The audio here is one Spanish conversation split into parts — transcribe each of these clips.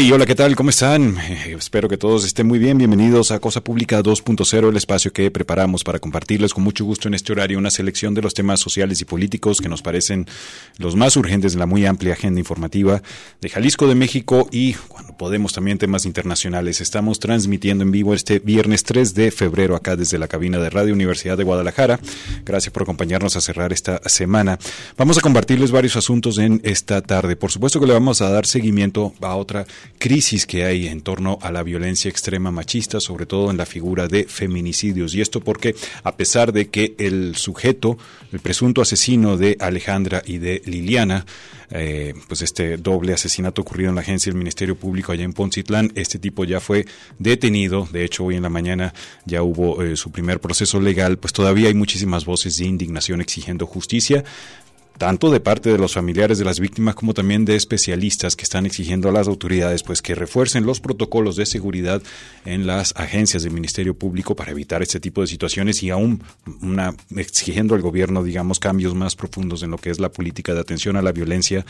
Hola, ¿qué tal? ¿Cómo están? Eh, espero que todos estén muy bien. Bienvenidos a Cosa Pública 2.0, el espacio que preparamos para compartirles con mucho gusto en este horario una selección de los temas sociales y políticos que nos parecen los más urgentes de la muy amplia agenda informativa de Jalisco, de México y, cuando podemos, también temas internacionales. Estamos transmitiendo en vivo este viernes 3 de febrero acá desde la cabina de Radio Universidad de Guadalajara. Gracias por acompañarnos a cerrar esta semana. Vamos a compartirles varios asuntos en esta tarde. Por supuesto que le vamos a dar seguimiento a otra crisis que hay en torno a la violencia extrema machista, sobre todo en la figura de feminicidios. Y esto porque, a pesar de que el sujeto, el presunto asesino de Alejandra y de Liliana, eh, pues este doble asesinato ocurrido en la agencia del Ministerio Público allá en Poncitlán, este tipo ya fue detenido, de hecho hoy en la mañana ya hubo eh, su primer proceso legal, pues todavía hay muchísimas voces de indignación exigiendo justicia tanto de parte de los familiares de las víctimas como también de especialistas que están exigiendo a las autoridades pues que refuercen los protocolos de seguridad en las agencias del Ministerio Público para evitar este tipo de situaciones y aún una, exigiendo al gobierno digamos cambios más profundos en lo que es la política de atención a la violencia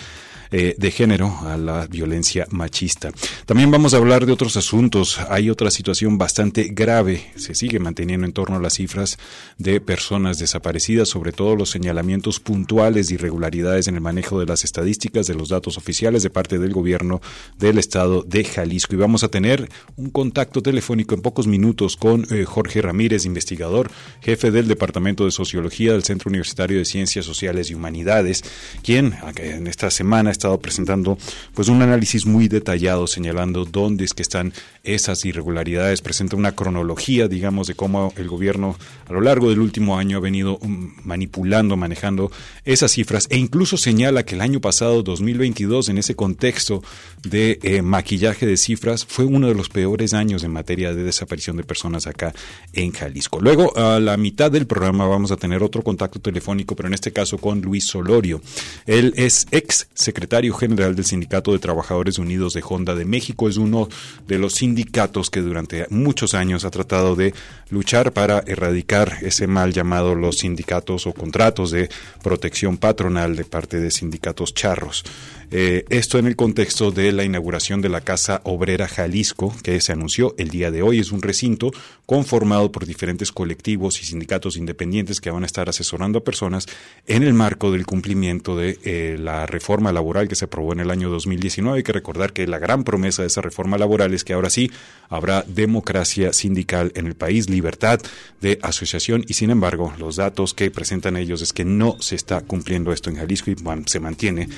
eh, de género, a la violencia machista. También vamos a hablar de otros asuntos. Hay otra situación bastante grave, se sigue manteniendo en torno a las cifras de personas desaparecidas, sobre todo los señalamientos puntuales y irregularidades en el manejo de las estadísticas de los datos oficiales de parte del gobierno del estado de Jalisco. Y vamos a tener un contacto telefónico en pocos minutos con eh, Jorge Ramírez, investigador, jefe del Departamento de Sociología del Centro Universitario de Ciencias Sociales y Humanidades, quien en esta semana ha estado presentando pues un análisis muy detallado señalando dónde es que están esas irregularidades, presenta una cronología, digamos, de cómo el gobierno a lo largo del último año ha venido um, manipulando, manejando esas cifras e incluso señala que el año pasado, 2022, en ese contexto de eh, maquillaje de cifras, fue uno de los peores años en materia de desaparición de personas acá en Jalisco. Luego, a la mitad del programa vamos a tener otro contacto telefónico, pero en este caso con Luis Solorio. Él es ex secretario general del Sindicato de Trabajadores Unidos de Honda de México, es uno de los sindicatos que durante muchos años ha tratado de luchar para erradicar ese mal llamado los sindicatos o contratos de protección patronal de parte de sindicatos charros. Eh, esto en el contexto de la inauguración de la Casa Obrera Jalisco, que se anunció el día de hoy. Es un recinto conformado por diferentes colectivos y sindicatos independientes que van a estar asesorando a personas en el marco del cumplimiento de eh, la reforma laboral que se aprobó en el año 2019. Hay que recordar que la gran promesa de esa reforma laboral es que ahora sí habrá democracia sindical en el país, libertad de asociación y sin embargo los datos que presentan ellos es que no se está cumpliendo esto en Jalisco y se mantiene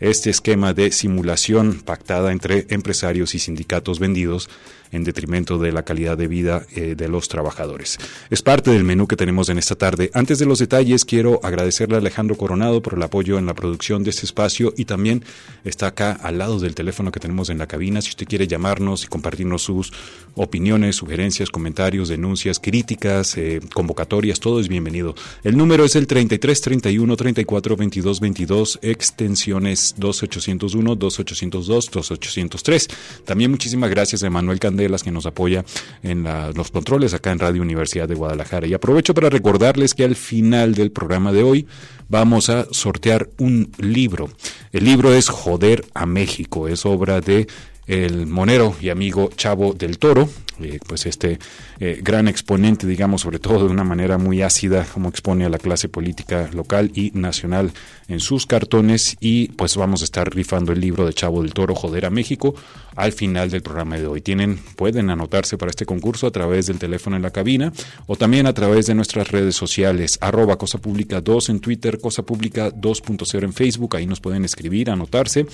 este esquema de simulación pactada entre empresarios y sindicatos vendidos en detrimento de la calidad de vida eh, de los trabajadores. Es parte del menú que tenemos en esta tarde. Antes de los detalles, quiero agradecerle a Alejandro Coronado por el apoyo en la producción de este espacio y también está acá al lado del teléfono que tenemos en la cabina. Si usted quiere llamarnos y compartirnos sus opiniones, sugerencias, comentarios, denuncias, críticas, eh, convocatorias, todo es bienvenido. El número es el 33 31 34 22 22, extensiones 2801, 2802, 2803. También muchísimas gracias a Manuel Candela las que nos apoya en los controles acá en Radio Universidad de Guadalajara. Y aprovecho para recordarles que al final del programa de hoy vamos a sortear un libro. El libro es Joder a México, es obra de el monero y amigo Chavo del Toro, eh, pues este eh, gran exponente, digamos, sobre todo de una manera muy ácida, como expone a la clase política local y nacional en sus cartones. Y pues vamos a estar rifando el libro de Chavo del Toro, Joder a México, al final del programa de hoy. Tienen, pueden anotarse para este concurso a través del teléfono en la cabina o también a través de nuestras redes sociales, arroba Cosa Pública 2 en Twitter, Cosa Pública 2.0 en Facebook, ahí nos pueden escribir, anotarse.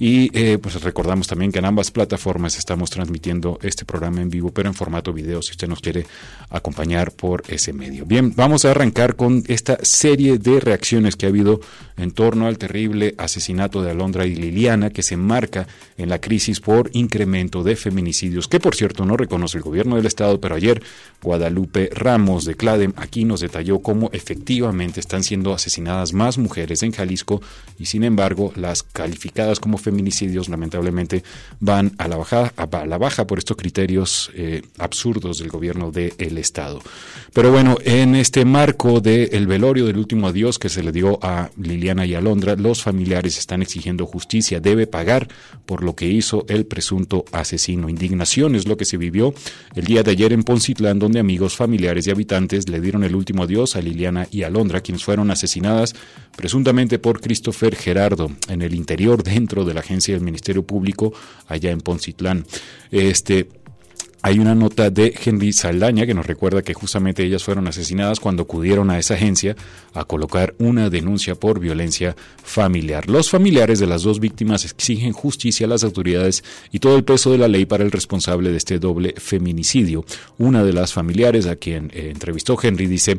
Y eh, pues recordamos también que en ambas plataformas estamos transmitiendo este programa en vivo pero en formato video, si usted nos quiere acompañar por ese medio. Bien, vamos a arrancar con esta serie de reacciones que ha habido en torno al terrible asesinato de Alondra y Liliana, que se marca en la crisis por incremento de feminicidios, que por cierto no reconoce el gobierno del Estado, pero ayer Guadalupe Ramos de Cladem aquí nos detalló cómo efectivamente están siendo asesinadas más mujeres en Jalisco y sin embargo las calificadas como feminicidios lamentablemente van a la baja, a la baja por estos criterios eh, absurdos del gobierno del Estado. Pero bueno, en este marco del velorio del último adiós que se le dio a Liliana y Alondra, los familiares están exigiendo justicia, debe pagar por lo que hizo el presunto asesino. Indignación es lo que se vivió el día de ayer en Poncitlán, donde amigos, familiares y habitantes le dieron el último adiós a Liliana y Alondra, quienes fueron asesinadas presuntamente por Christopher Gerardo en el interior dentro de la agencia del Ministerio Público allá en Poncitlán. Este hay una nota de Henry Saldaña que nos recuerda que justamente ellas fueron asesinadas cuando acudieron a esa agencia a colocar una denuncia por violencia familiar. Los familiares de las dos víctimas exigen justicia a las autoridades y todo el peso de la ley para el responsable de este doble feminicidio. Una de las familiares a quien eh, entrevistó Henry dice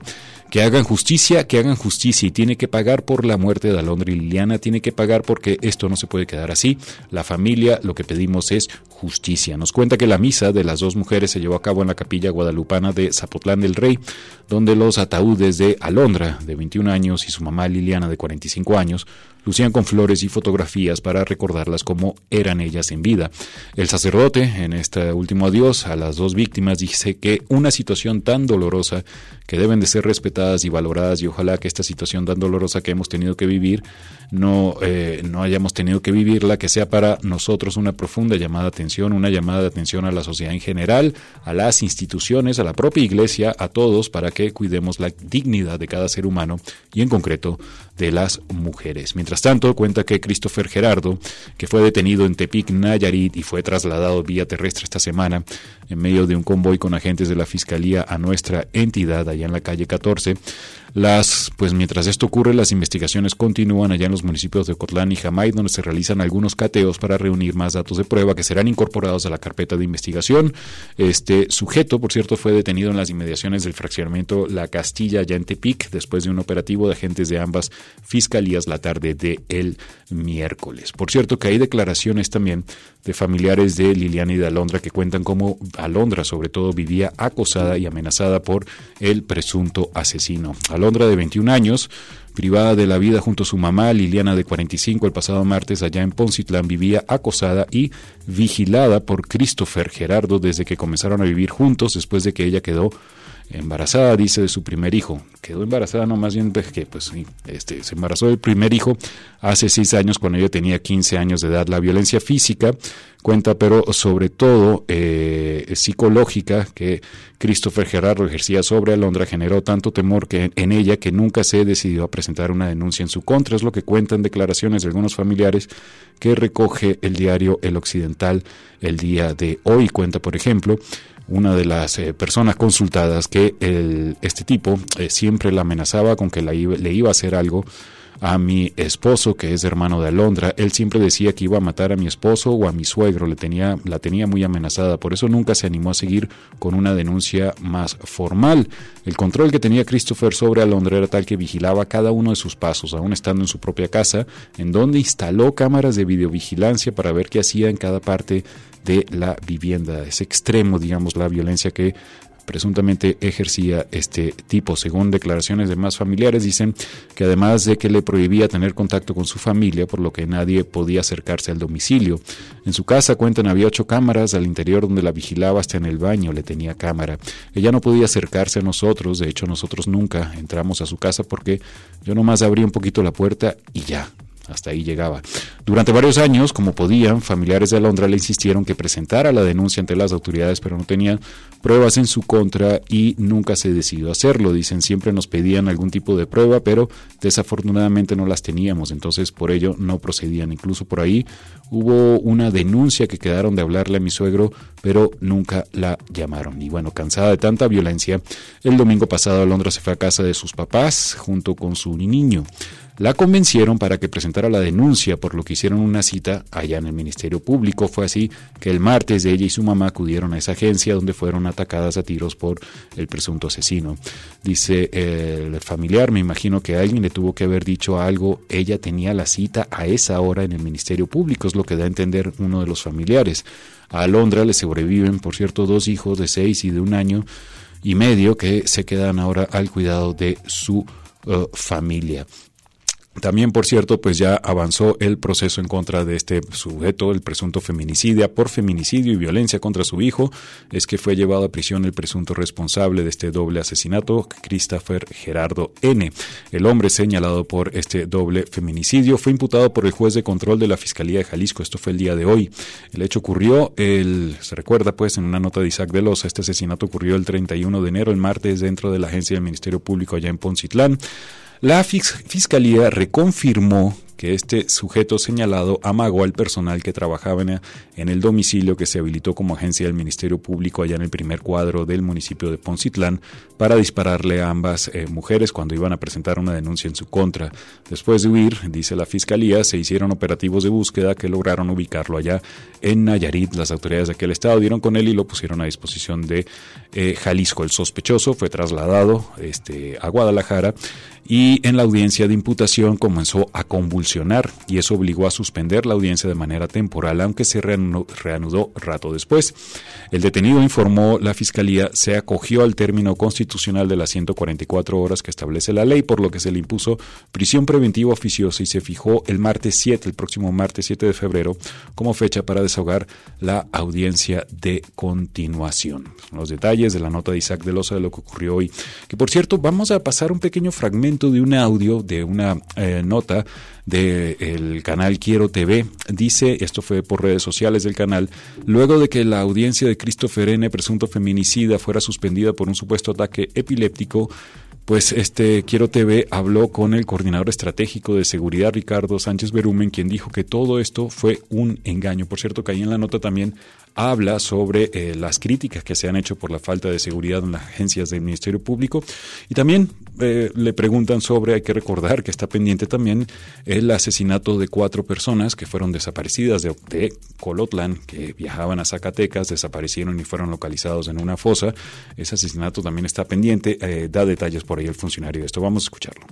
que hagan justicia, que hagan justicia y tiene que pagar por la muerte de Alondra y Liliana, tiene que pagar porque esto no se puede quedar así. La familia lo que pedimos es justicia. Nos cuenta que la misa de las dos mujeres se llevó a cabo en la capilla guadalupana de Zapotlán del Rey, donde los ataúdes de Alondra, de 21 años, y su mamá Liliana, de 45 años, lucían con flores y fotografías para recordarlas como eran ellas en vida. El sacerdote, en este último adiós a las dos víctimas, dice que una situación tan dolorosa que deben de ser respetadas y valoradas y ojalá que esta situación tan dolorosa que hemos tenido que vivir no, eh, no hayamos tenido que vivirla, que sea para nosotros una profunda llamada de atención, una llamada de atención a la sociedad en general, a las instituciones, a la propia iglesia, a todos, para que cuidemos la dignidad de cada ser humano y en concreto de las mujeres. Mientras tanto, cuenta que Christopher Gerardo, que fue detenido en Tepic, Nayarit y fue trasladado vía terrestre esta semana en medio de un convoy con agentes de la Fiscalía a nuestra entidad allá en la calle 14, las, pues mientras esto ocurre, las investigaciones continúan allá en los municipios de Cotlán y Jamay, donde se realizan algunos cateos para reunir más datos de prueba que serán incorporados a la carpeta de investigación. Este sujeto, por cierto, fue detenido en las inmediaciones del fraccionamiento La Castilla, allá en Tepic, después de un operativo de agentes de ambas fiscalías la tarde de el miércoles. Por cierto, que hay declaraciones también de familiares de Liliana y de Alondra que cuentan cómo Alondra, sobre todo, vivía acosada y amenazada por el presunto asesino. Alondra, de 21 años, privada de la vida junto a su mamá, Liliana, de 45, el pasado martes allá en Poncitlán, vivía acosada y vigilada por Christopher Gerardo desde que comenzaron a vivir juntos después de que ella quedó embarazada, dice, de su primer hijo. Quedó embarazada, no más bien que pues este, se embarazó del primer hijo hace seis años cuando ella tenía 15 años de edad. La violencia física cuenta, pero sobre todo eh, psicológica, que Christopher Gerardo ejercía sobre Alondra generó tanto temor que en ella que nunca se decidió a presentar una denuncia en su contra. Es lo que cuentan declaraciones de algunos familiares que recoge el diario El Occidental el día de hoy. Cuenta, por ejemplo, una de las eh, personas consultadas que este tipo eh, siempre la amenazaba con que le iba a hacer algo a mi esposo, que es hermano de Alondra. Él siempre decía que iba a matar a mi esposo o a mi suegro, le tenía, la tenía muy amenazada, por eso nunca se animó a seguir con una denuncia más formal. El control que tenía Christopher sobre Alondra era tal que vigilaba cada uno de sus pasos, aún estando en su propia casa, en donde instaló cámaras de videovigilancia para ver qué hacía en cada parte de la vivienda. Es extremo, digamos, la violencia que presuntamente ejercía este tipo. Según declaraciones de más familiares, dicen que además de que le prohibía tener contacto con su familia, por lo que nadie podía acercarse al domicilio. En su casa, cuentan, había ocho cámaras al interior donde la vigilaba hasta en el baño, le tenía cámara. Ella no podía acercarse a nosotros, de hecho nosotros nunca entramos a su casa porque yo nomás abría un poquito la puerta y ya, hasta ahí llegaba. Durante varios años, como podían, familiares de Alondra le insistieron que presentara la denuncia ante las autoridades, pero no tenían pruebas en su contra y nunca se decidió hacerlo. Dicen, siempre nos pedían algún tipo de prueba, pero desafortunadamente no las teníamos, entonces por ello no procedían. Incluso por ahí hubo una denuncia que quedaron de hablarle a mi suegro, pero nunca la llamaron. Y bueno, cansada de tanta violencia, el domingo pasado Alondra se fue a casa de sus papás junto con su niño. La convencieron para que presentara la denuncia por lo que hicieron una cita allá en el Ministerio Público. Fue así que el martes ella y su mamá acudieron a esa agencia donde fueron atacadas a tiros por el presunto asesino. Dice el familiar, me imagino que alguien le tuvo que haber dicho algo, ella tenía la cita a esa hora en el Ministerio Público, es lo que da a entender uno de los familiares. A Alondra le sobreviven, por cierto, dos hijos de seis y de un año y medio que se quedan ahora al cuidado de su uh, familia. También, por cierto, pues ya avanzó el proceso en contra de este sujeto, el presunto feminicidio, por feminicidio y violencia contra su hijo. Es que fue llevado a prisión el presunto responsable de este doble asesinato, Christopher Gerardo N. El hombre señalado por este doble feminicidio fue imputado por el juez de control de la Fiscalía de Jalisco. Esto fue el día de hoy. El hecho ocurrió, el, se recuerda pues en una nota de Isaac de Loza, este asesinato ocurrió el 31 de enero, el martes, dentro de la agencia del Ministerio Público allá en Poncitlán. La Fiscalía reconfirmó que este sujeto señalado amagó al personal que trabajaba en el domicilio que se habilitó como agencia del Ministerio Público allá en el primer cuadro del municipio de Poncitlán para dispararle a ambas eh, mujeres cuando iban a presentar una denuncia en su contra. Después de huir, dice la Fiscalía, se hicieron operativos de búsqueda que lograron ubicarlo allá en Nayarit. Las autoridades de aquel estado dieron con él y lo pusieron a disposición de eh, Jalisco. El sospechoso fue trasladado este, a Guadalajara y en la audiencia de imputación comenzó a convulsionar y eso obligó a suspender la audiencia de manera temporal, aunque se reanudó, rato después. El detenido informó la fiscalía se acogió al término constitucional de las 144 horas que establece la ley, por lo que se le impuso prisión preventiva oficiosa y se fijó el martes 7, el próximo martes 7 de febrero, como fecha para desahogar la audiencia de continuación. Los detalles de la nota de Isaac de Loza de lo que ocurrió hoy, que por cierto vamos a pasar un pequeño fragmento de un audio, de una eh, nota del canal Quiero TV. Dice, esto fue por redes sociales del canal, luego de que la audiencia de Christopher N., presunto feminicida, fuera suspendida por un supuesto ataque epiléptico, pues este Quiero TV habló con el coordinador estratégico de seguridad Ricardo Sánchez Berumen, quien dijo que todo esto fue un engaño. Por cierto, que ahí en la nota también habla sobre eh, las críticas que se han hecho por la falta de seguridad en las agencias del Ministerio Público y también eh, le preguntan sobre, hay que recordar que está pendiente también el asesinato de cuatro personas que fueron desaparecidas de, de Colotlán, que viajaban a Zacatecas, desaparecieron y fueron localizados en una fosa. Ese asesinato también está pendiente, eh, da detalles por ahí el funcionario de esto. Vamos a escucharlo.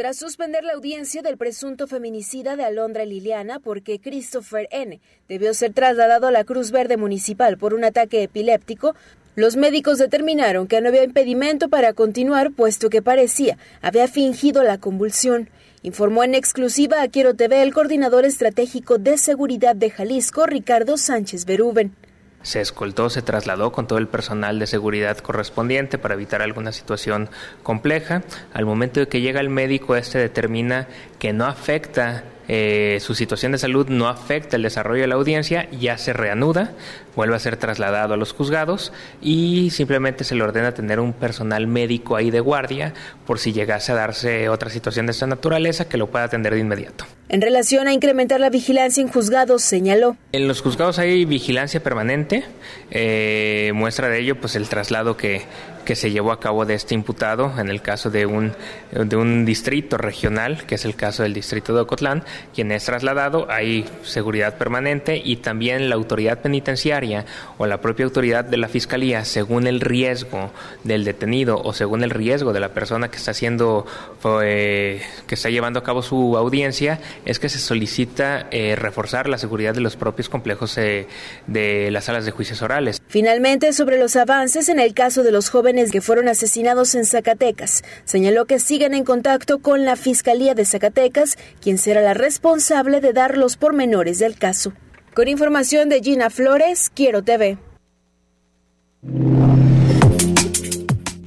Tras suspender la audiencia del presunto feminicida de Alondra Liliana porque Christopher N. debió ser trasladado a la Cruz Verde Municipal por un ataque epiléptico, los médicos determinaron que no había impedimento para continuar puesto que parecía había fingido la convulsión. Informó en exclusiva a Quiero TV el coordinador estratégico de seguridad de Jalisco, Ricardo Sánchez Berúben. Se escoltó, se trasladó con todo el personal de seguridad correspondiente para evitar alguna situación compleja. Al momento de que llega el médico, este determina que no afecta eh, su situación de salud no afecta el desarrollo de la audiencia, ya se reanuda, vuelve a ser trasladado a los juzgados y simplemente se le ordena tener un personal médico ahí de guardia por si llegase a darse otra situación de esta naturaleza que lo pueda atender de inmediato. En relación a incrementar la vigilancia en juzgados, señaló. En los juzgados hay vigilancia permanente. Eh, muestra de ello, pues el traslado que, que se llevó a cabo de este imputado en el caso de un, de un distrito regional, que es el caso del distrito de Ocotlán, quien es trasladado, hay seguridad permanente y también la autoridad penitenciaria o la propia autoridad de la fiscalía, según el riesgo del detenido o según el riesgo de la persona que está haciendo, que está llevando a cabo su audiencia, es que se solicita eh, reforzar la seguridad de los propios complejos eh, de las salas de juicios orales. Finalmente, sobre los avances en el caso de los jóvenes que fueron asesinados en Zacatecas, señaló que siguen en contacto con la Fiscalía de Zacatecas, quien será la responsable de dar los pormenores del caso. Con información de Gina Flores, Quiero TV.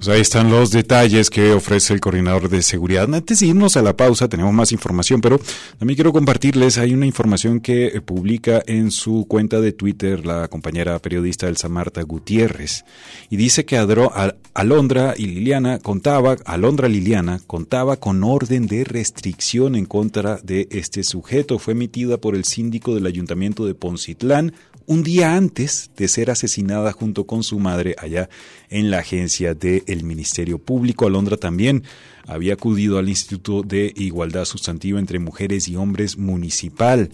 Pues ahí están los detalles que ofrece el coordinador de seguridad. Antes de irnos a la pausa, tenemos más información, pero también quiero compartirles, hay una información que eh, publica en su cuenta de Twitter la compañera periodista Elsa Marta Gutiérrez, y dice que Alondra y Liliana contaba, Alondra Liliana contaba con orden de restricción en contra de este sujeto. Fue emitida por el síndico del ayuntamiento de Poncitlán, un día antes de ser asesinada junto con su madre allá en la agencia del Ministerio Público. Alondra también había acudido al Instituto de Igualdad Sustantiva entre Mujeres y Hombres Municipal.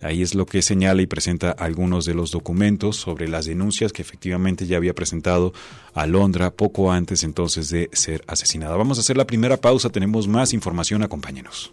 Ahí es lo que señala y presenta algunos de los documentos sobre las denuncias que efectivamente ya había presentado Alondra poco antes entonces de ser asesinada. Vamos a hacer la primera pausa, tenemos más información, acompáñenos.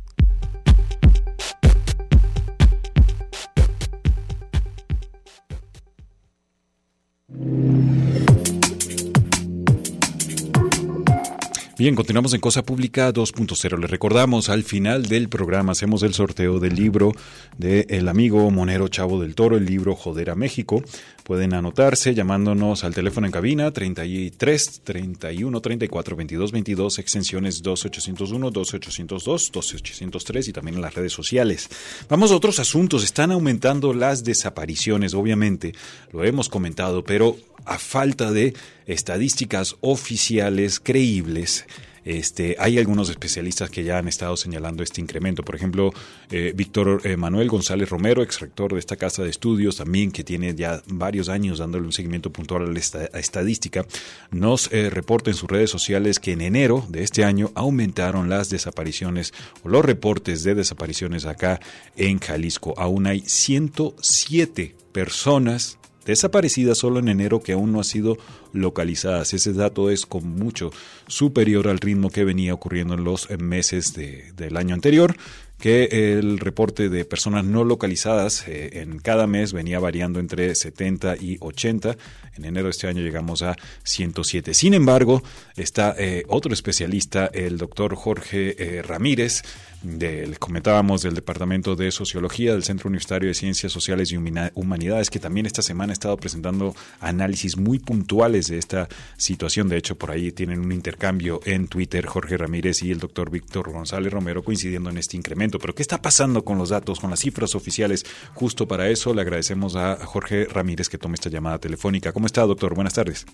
Bien, continuamos en Cosa Pública 2.0. Le recordamos, al final del programa hacemos el sorteo del libro del el amigo Monero Chavo del Toro, el libro Joder a México. Pueden anotarse llamándonos al teléfono en cabina 33 31 34 22 22, extensiones 2801, 2802, 2803 y también en las redes sociales. Vamos a otros asuntos. Están aumentando las desapariciones, obviamente, lo hemos comentado, pero a falta de estadísticas oficiales creíbles, este, hay algunos especialistas que ya han estado señalando este incremento. Por ejemplo, eh, Víctor eh, Manuel González Romero, ex rector de esta casa de estudios, también que tiene ya varios años dándole un seguimiento puntual a la estadística, nos eh, reporta en sus redes sociales que en enero de este año aumentaron las desapariciones o los reportes de desapariciones acá en Jalisco. Aún hay 107 personas desaparecidas solo en enero que aún no ha sido localizadas. Ese dato es con mucho superior al ritmo que venía ocurriendo en los meses del año anterior que el reporte de personas no localizadas eh, en cada mes venía variando entre 70 y 80. En enero de este año llegamos a 107. Sin embargo, está eh, otro especialista, el doctor Jorge eh, Ramírez, del, comentábamos del Departamento de Sociología del Centro Universitario de Ciencias Sociales y Humanidades, que también esta semana ha estado presentando análisis muy puntuales de esta situación. De hecho, por ahí tienen un intercambio en Twitter, Jorge Ramírez y el doctor Víctor González Romero coincidiendo en este incremento. Pero, ¿qué está pasando con los datos, con las cifras oficiales? Justo para eso le agradecemos a Jorge Ramírez que tome esta llamada telefónica. ¿Cómo está, doctor? Buenas tardes.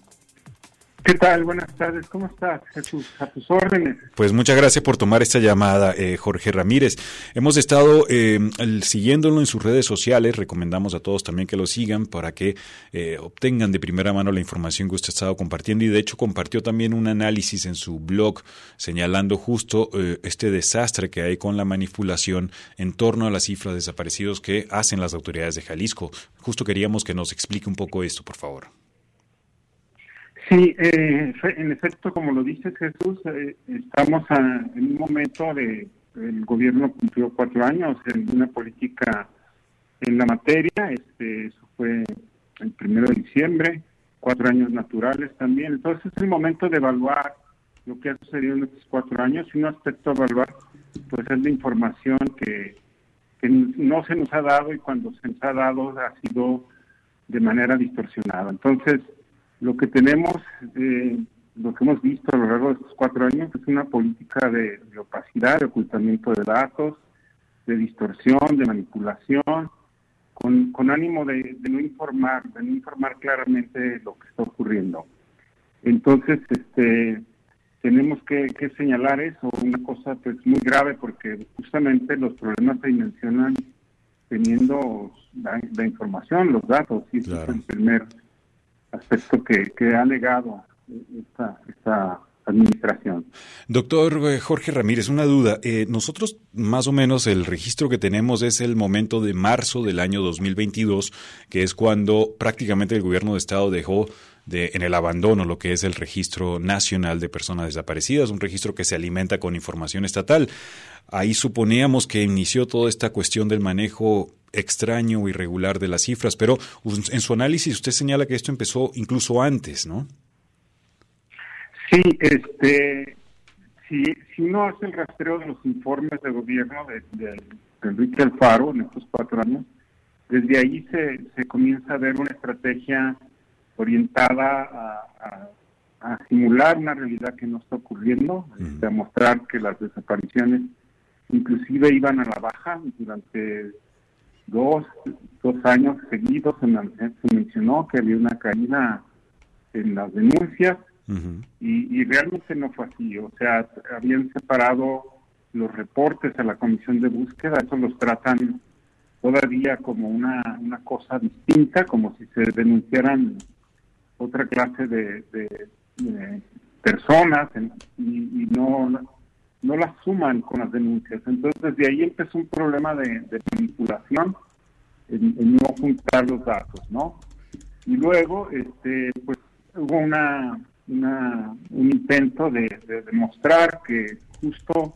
¿Qué tal? Buenas tardes. ¿Cómo estás, Jesús? A tus órdenes. Pues muchas gracias por tomar esta llamada, eh, Jorge Ramírez. Hemos estado eh, siguiéndolo en sus redes sociales. Recomendamos a todos también que lo sigan para que eh, obtengan de primera mano la información que usted ha estado compartiendo. Y de hecho compartió también un análisis en su blog señalando justo este desastre que hay con la manipulación en torno a las cifras de desaparecidos que hacen las autoridades de Jalisco. Justo queríamos que nos explique un poco esto, por favor. Sí, eh, en efecto, como lo dice Jesús, eh, estamos en un momento de el gobierno cumplió cuatro años en una política en la materia. Este, eso fue el primero de diciembre, cuatro años naturales también. Entonces es el momento de evaluar lo que ha sucedido en estos cuatro años y un aspecto a evaluar, pues es la información que, que no se nos ha dado y cuando se nos ha dado ha sido de manera distorsionada. Entonces lo que tenemos, eh, lo que hemos visto a lo largo de estos cuatro años es una política de, opacidad, de ocultamiento de datos, de distorsión, de manipulación, con, con ánimo de, no informar, de no informar claramente lo que está ocurriendo. Entonces, este, tenemos que, señalar eso, una cosa pues muy grave, porque justamente los problemas se dimensionan teniendo la, información, los datos, y ese es el primer aspecto que, ha negado esta, esta administración. Doctor eh, Jorge Ramírez, una duda. Eh, nosotros más o menos el registro que tenemos es el momento de marzo del año 2022, que es cuando prácticamente el gobierno de Estado dejó de, en el abandono lo que es el registro nacional de personas desaparecidas, un registro que se alimenta con información estatal. Ahí suponíamos que inició toda esta cuestión del manejo extraño o irregular de las cifras, pero en su análisis usted señala que esto empezó incluso antes, ¿no? Sí, este, si, si uno hace el rastreo de los informes de gobierno de, de, Enrique Alfaro en estos cuatro años, desde ahí se, se comienza a ver una estrategia orientada a, a, simular una realidad que no está ocurriendo, a mostrar que las desapariciones inclusive iban a la baja durante dos, dos años seguidos se, se mencionó que había una caída en las denuncias y, realmente no fue así. O sea, habían separado los reportes a la comisión de búsqueda, eso los tratan todavía como una, una cosa distinta, como si se denunciaran otra clase de, personas y, no, no las suman con las denuncias. Entonces, desde ahí empezó un problema de, manipulación en, no juntar los datos, ¿no? Y luego, este, pues hubo una, un intento de, demostrar que justo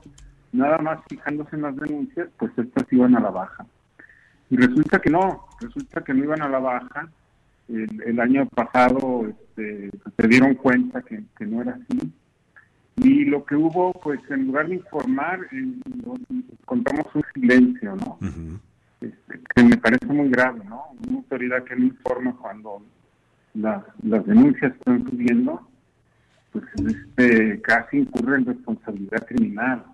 nada más fijándose en las denuncias, pues estas iban a la baja. Y resulta que no, resulta que no iban a la baja. El, año pasado este, se dieron cuenta que, no era así. Y lo que hubo, pues en lugar de informar, eh, contamos un silencio, ¿no? Este, que me parece muy grave, ¿no? Una autoridad que no informa cuando las, las denuncias están subiendo, pues este, casi incurre en responsabilidad criminal.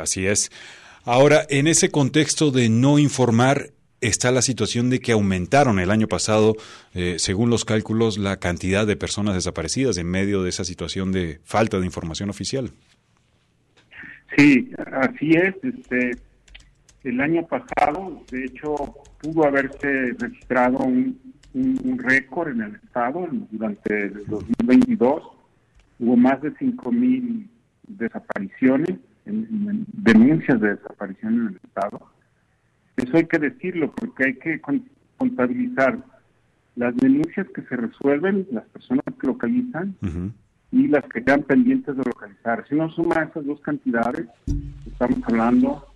Así es. Ahora, en ese contexto de no informar, está la situación de que aumentaron el año pasado, eh, según los cálculos, la cantidad de personas desaparecidas en medio de esa situación de falta de información oficial. Sí, así es. Este, el año pasado, de hecho, pudo haberse registrado un, récord en el Estado durante el 2022. Hubo más de 5.000 desapariciones, denuncias de desaparición en el Estado. Eso hay que decirlo porque hay que contabilizar las denuncias que se resuelven, las personas que localizan y las que quedan pendientes de localizar. Si uno suma esas dos cantidades, estamos hablando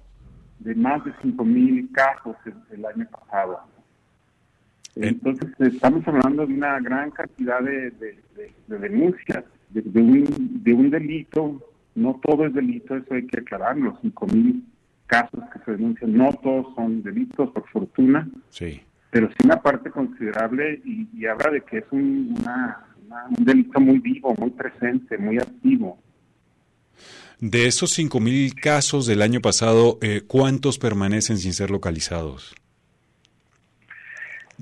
de más de 5.000 casos el año pasado. Entonces estamos hablando de una gran cantidad de, denuncias, de, un, de un delito, no todo es delito, eso hay que aclararlo, 5.000 casos que se denuncian, no todos son delitos, por fortuna, sí. pero sí una parte considerable y, habla de que es un, un delito muy vivo, muy presente, muy activo. De esos 5.000 casos del año pasado, eh, ¿cuántos permanecen sin ser localizados?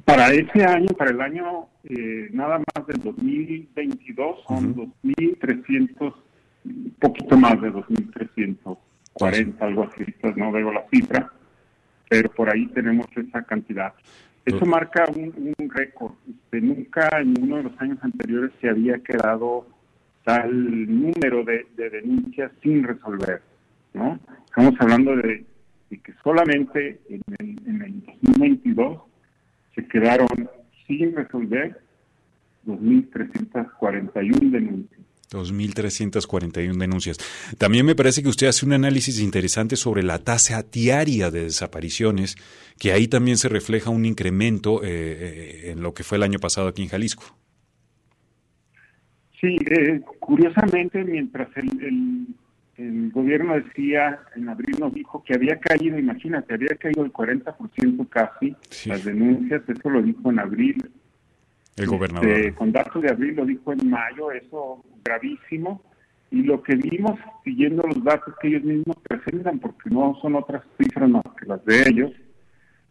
Para ese año, para el año eh, nada más del 2022, son 2.300, un poquito más de 2.340, algo así, pues no veo la cifra, pero por ahí tenemos esa cantidad. Eso marca un, récord. Este, nunca en uno de los años anteriores se había quedado tal número de, denuncias sin resolver, ¿no? Estamos hablando de, que solamente en el, en el 2022 se quedaron sin resolver 2.341 denuncias. 2.341 denuncias. También me parece que usted hace un análisis interesante sobre la tasa diaria de desapariciones, que ahí también se refleja un incremento eh, eh, en lo que fue el año pasado aquí en Jalisco. Sí, eh, curiosamente, mientras el el gobierno decía, en abril nos dijo que había caído, imagínate, había caído el 40% casi las denuncias, eso lo dijo en abril. El gobernador. Este, con datos de abril lo dijo en mayo, eso gravísimo. Y lo que vimos, siguiendo los datos que ellos mismos presentan, porque no son otras cifras más que las de ellos,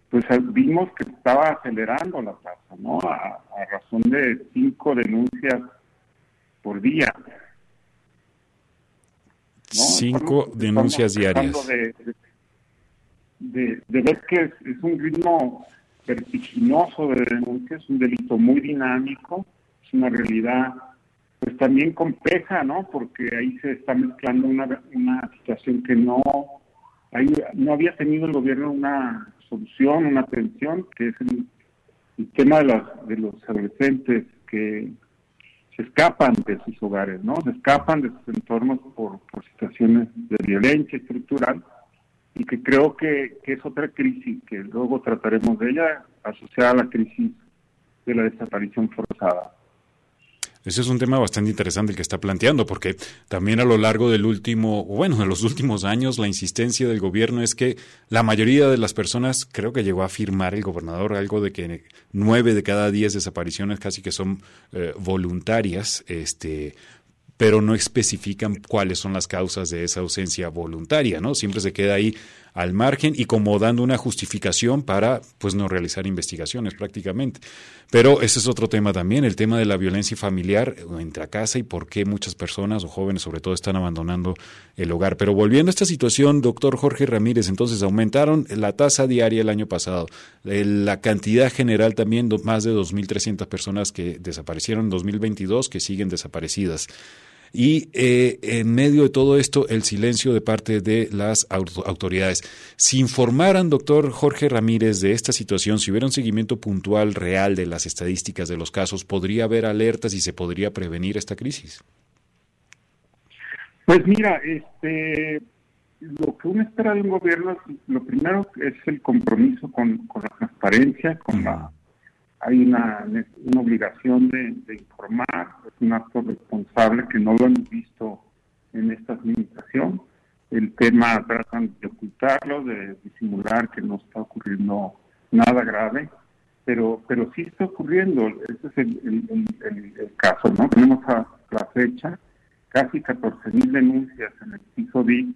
pues vimos que estaba acelerando la tasa, ¿no? A, a razón de cinco denuncias por día. Cinco denuncias diarias. De, ver que es, un ritmo vertiginoso de denuncias, un delito muy dinámico, es una realidad pues también compleja, ¿no? Porque ahí se está mezclando una, una situación que no, ahí no había tenido el gobierno una solución, una atención, que es el, el tema de, las, de los adolescentes que se escapan de sus hogares, ¿no? Se escapan de sus entornos por, situaciones de violencia estructural y que creo que, es otra crisis que luego trataremos de ella asociada a la crisis de la desaparición forzada. Ese es un tema bastante interesante el que está planteando, porque también a lo largo del último, bueno, de los últimos años, la insistencia del gobierno es que la mayoría de las personas, creo que llegó a afirmar el gobernador algo de que nueve de cada diez desapariciones casi que son eh, voluntarias, este, pero no especifican cuáles son las causas de esa ausencia voluntaria, ¿no? Siempre se queda ahí al margen y como dando una justificación para pues no realizar investigaciones prácticamente. Pero ese es otro tema también, el tema de la violencia familiar entre casa y por qué muchas personas o jóvenes sobre todo están abandonando el hogar. Pero volviendo a esta situación, doctor Jorge Ramírez, entonces aumentaron la tasa diaria el año pasado, la cantidad general también, más de 2.300 personas que desaparecieron en 2022 que siguen desaparecidas. Y eh, en medio de todo esto, el silencio de parte de las autoridades. Si informaran, doctor Jorge Ramírez, de esta situación, si hubiera un seguimiento puntual, real de las estadísticas de los casos, ¿podría haber alertas y se podría prevenir esta crisis? Pues mira, este, lo que uno espera de un gobierno, lo primero es el compromiso con, la transparencia, con la hay una, una obligación de, informar, es un acto responsable que no lo hemos visto en esta administración. El tema tratan de ocultarlo, de disimular que no está ocurriendo nada grave, pero pero sí está ocurriendo, ese es el, caso, ¿no? Tenemos a la fecha casi 14.000 denuncias en el piso de,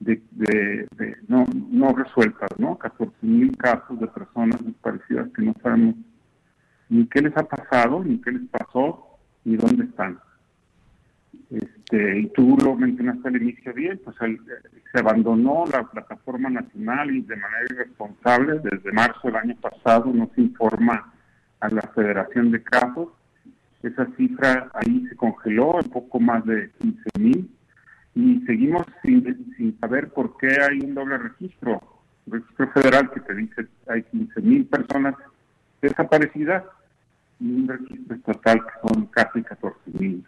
de, no, no resueltas, ¿no? 14.000 casos de personas desaparecidas que no sabemos ni qué les ha pasado, ni qué les pasó, ni dónde están. Este, y tú lo mencionaste al inicio bien, pues se abandonó la plataforma nacional y de manera irresponsable, desde marzo del año pasado no se informa a la Federación de Casos. Esa cifra ahí se congeló, un poco más de 15 mil, y seguimos sin, sin saber por qué hay un doble registro. registro federal que te dice hay 15 mil personas desaparecidas y un registro estatal que son casi 14 mil.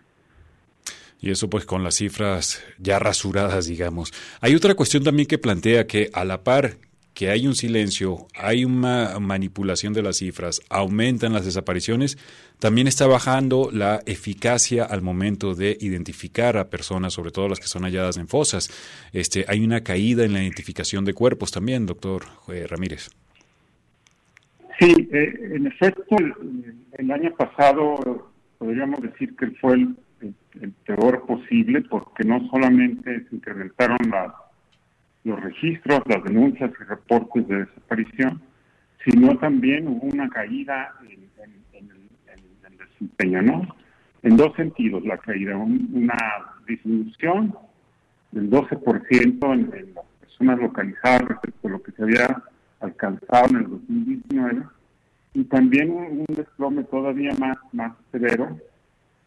Y eso pues con las cifras ya rasuradas, digamos. Hay otra cuestión también que plantea que a la par que hay un silencio, hay una manipulación de las cifras, aumentan las desapariciones, también está bajando la eficacia al momento de identificar a personas, sobre todo las que son halladas en fosas. Este, hay una caída en la identificación de cuerpos también, doctor eh, Ramírez. Sí, eh, en efecto, el, año pasado podríamos decir que fue el, peor posible porque no solamente se incrementaron los registros, las denuncias y reportes de desaparición, sino también hubo una caída en, el, desempeño, ¿no? En dos sentidos, la caída, una disminución del 12% en, en las personas localizadas respecto a lo que se había alcanzado en el 2019 y también un, desplome todavía más, más severo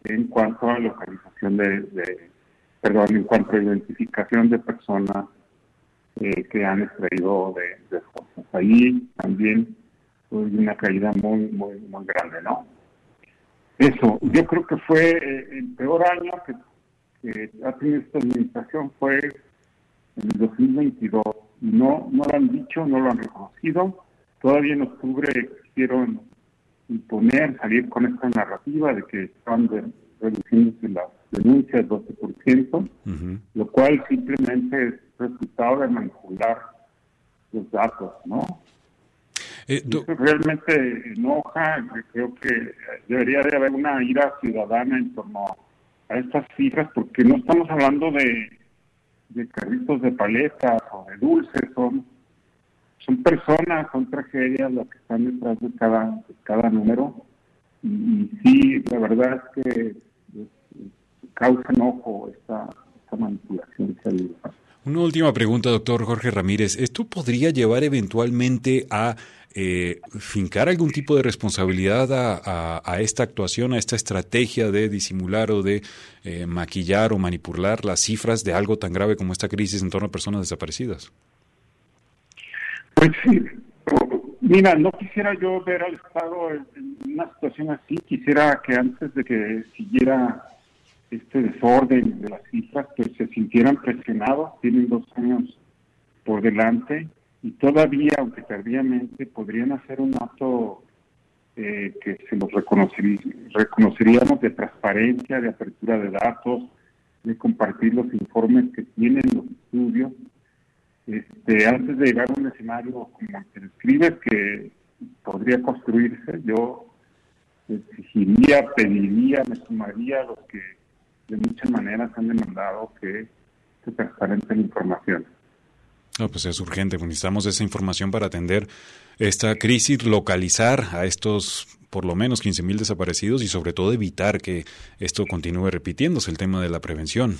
en cuanto a localización de, perdón, en cuanto a identificación de personas eh, que han extraído de, fosas. Ahí también hay una caída muy, muy, muy grande, ¿no? Eso, yo creo que fue eh, el peor año que, que ha tenido esta administración fue en el 2022 no, no lo han dicho, no lo han reconocido. Todavía en octubre quisieron imponer, salir con esta narrativa de que están reduciéndose las denuncias 12%, lo cual simplemente es resultado de manipular los datos, ¿no? Eh, Eso realmente enoja, creo que debería de haber una ira ciudadana en torno a estas cifras, porque no estamos hablando de de carritos de paletas o de dulces, son, son personas, son tragedias las que están detrás de cada, cada número. Y, sí, la verdad es que causa enojo esta, esta manipulación. Una última pregunta, doctor Jorge Ramírez. ¿Esto podría llevar eventualmente a eh, fincar algún tipo de responsabilidad a, esta actuación, a esta estrategia de disimular o de eh, maquillar o manipular las cifras de algo tan grave como esta crisis en torno a personas desaparecidas? Pues sí, mira, no quisiera yo ver al Estado en una situación así, quisiera que antes de que siguiera este desorden de las cifras, pues se sintieran presionados, tienen dos años por delante y todavía, aunque tardíamente, podrían hacer un acto eh, que se los reconoceríamos de transparencia, de apertura de datos, de compartir los informes que tienen los estudios. Este, antes de llegar a un escenario como el que describes, que podría construirse, yo exigiría, pediría, me sumaría a los que de muchas maneras han demandado que se transparente la información. No, pues es urgente, necesitamos esa información para atender esta crisis, localizar a estos por lo menos 15.000 desaparecidos y sobre todo evitar que esto continúe repitiéndose, el tema de la prevención.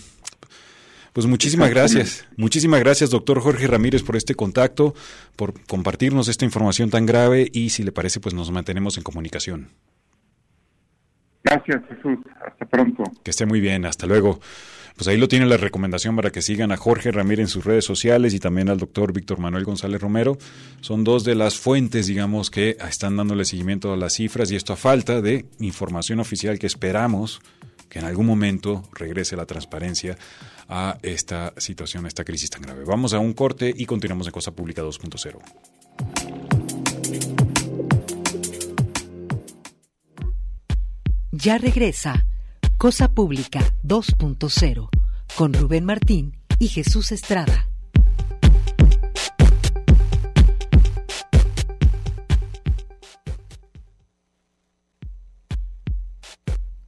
Pues muchísimas gracias. Muchísimas gracias, doctor Jorge Ramírez, por este contacto, por compartirnos esta información tan grave y si le parece, pues nos mantenemos en comunicación. Gracias, Jesús. Hasta pronto. Que esté muy bien. Hasta luego. Pues ahí lo tiene la recomendación para que sigan a Jorge Ramírez en sus redes sociales y también al doctor Víctor Manuel González Romero. Son dos de las fuentes, digamos, que están dándole seguimiento a las cifras y esto a falta de información oficial que esperamos que en algún momento regrese la transparencia a esta situación, a esta crisis tan grave. Vamos a un corte y continuamos en Cosa Pública 2.0. Ya regresa Cosa Pública 2.0 con Rubén Martín y Jesús Estrada.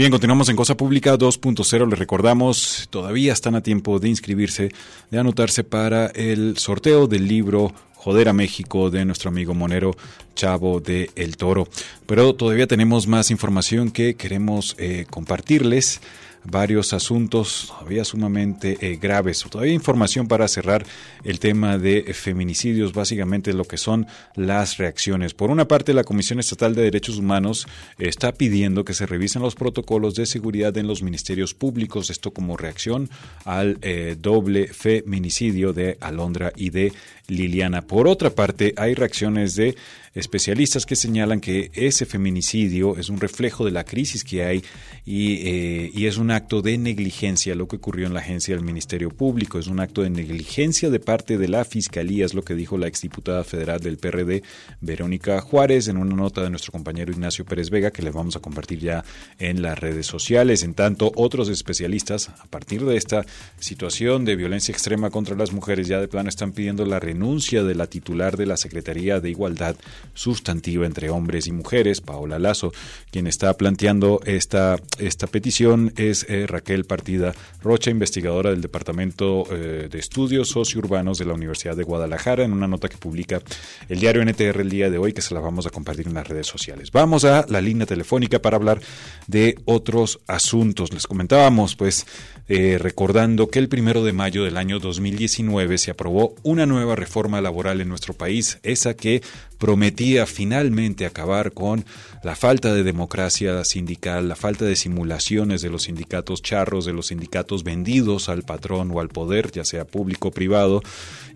Bien, continuamos en Cosa Pública 2.0. Les recordamos, todavía están a tiempo de inscribirse, de anotarse para el sorteo del libro Joder a México de nuestro amigo Monero Chavo de El Toro. Pero todavía tenemos más información que queremos eh, compartirles varios asuntos todavía sumamente eh, graves. Todavía información para cerrar el tema de feminicidios, básicamente lo que son las reacciones. Por una parte, la Comisión Estatal de Derechos Humanos está pidiendo que se revisen los protocolos de seguridad en los ministerios públicos, esto como reacción al eh, doble feminicidio de Alondra y de Liliana. Por otra parte, hay reacciones de especialistas que señalan que ese feminicidio es un reflejo de la crisis que hay y, eh, y, es un acto de negligencia lo que ocurrió en la agencia del Ministerio Público, es un acto de negligencia de parte de la Fiscalía, es lo que dijo la exdiputada federal del PRD, Verónica Juárez, en una nota de nuestro compañero Ignacio Pérez Vega que les vamos a compartir ya en las redes sociales. En tanto, otros especialistas, a partir de esta situación de violencia extrema contra las mujeres, ya de plano están pidiendo la renuncia de la titular de la Secretaría de Igualdad sustantiva entre hombres y mujeres, Paola Lazo. Quien está planteando esta, esta petición es eh, Raquel Partida Rocha, investigadora del Departamento eh, de Estudios Sociourbanos de la Universidad de Guadalajara, en una nota que publica el diario NTR el día de hoy, que se la vamos a compartir en las redes sociales. Vamos a la línea telefónica para hablar de otros asuntos. Les comentábamos, pues, eh, recordando que el primero de mayo del año 2019 se aprobó una nueva reforma laboral en nuestro país, esa que prometía finalmente acabar con la falta de democracia sindical, la falta de simulaciones de los sindicatos charros, de los sindicatos vendidos al patrón o al poder, ya sea público o privado,